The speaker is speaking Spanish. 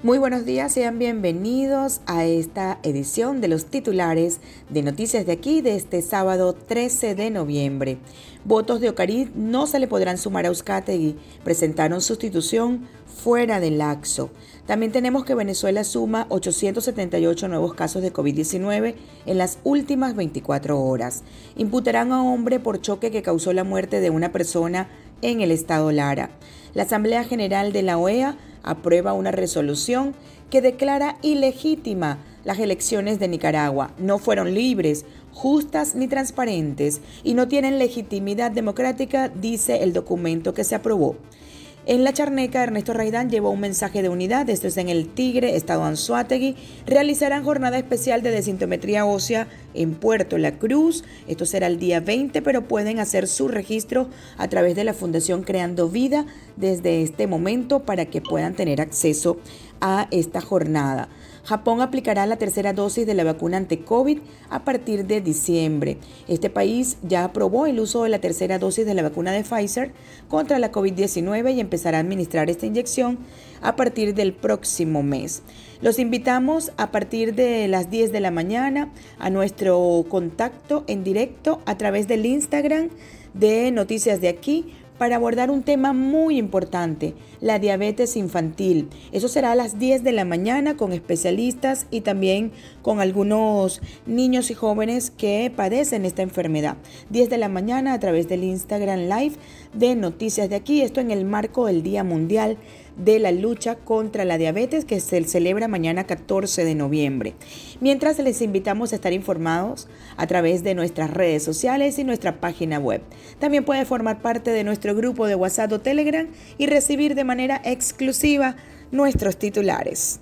Muy buenos días, sean bienvenidos a esta edición de los titulares de Noticias de aquí de este sábado 13 de noviembre. Votos de Ocarid no se le podrán sumar a Euskategui. Presentaron sustitución fuera del laxo. También tenemos que Venezuela suma 878 nuevos casos de COVID-19 en las últimas 24 horas. Imputarán a hombre por choque que causó la muerte de una persona en el estado Lara. La Asamblea General de la OEA aprueba una resolución que declara ilegítima las elecciones de Nicaragua. No fueron libres, justas ni transparentes y no tienen legitimidad democrática, dice el documento que se aprobó. En la charneca, Ernesto Raidán llevó un mensaje de unidad, esto es en el Tigre, Estado Anzuategui. Realizarán jornada especial de desintometría ósea en Puerto La Cruz. Esto será el día 20, pero pueden hacer su registro a través de la Fundación Creando Vida desde este momento para que puedan tener acceso a esta jornada. Japón aplicará la tercera dosis de la vacuna ante COVID a partir de diciembre. Este país ya aprobó el uso de la tercera dosis de la vacuna de Pfizer contra la COVID-19 y empezará a administrar esta inyección a partir del próximo mes. Los invitamos a partir de las 10 de la mañana a nuestro contacto en directo a través del Instagram de Noticias de aquí para abordar un tema muy importante, la diabetes infantil. Eso será a las 10 de la mañana con especialistas y también con algunos niños y jóvenes que padecen esta enfermedad. 10 de la mañana a través del Instagram Live de Noticias de aquí, esto en el marco del Día Mundial de la lucha contra la diabetes que se celebra mañana 14 de noviembre. Mientras les invitamos a estar informados a través de nuestras redes sociales y nuestra página web. También puede formar parte de nuestro grupo de WhatsApp o Telegram y recibir de manera exclusiva nuestros titulares.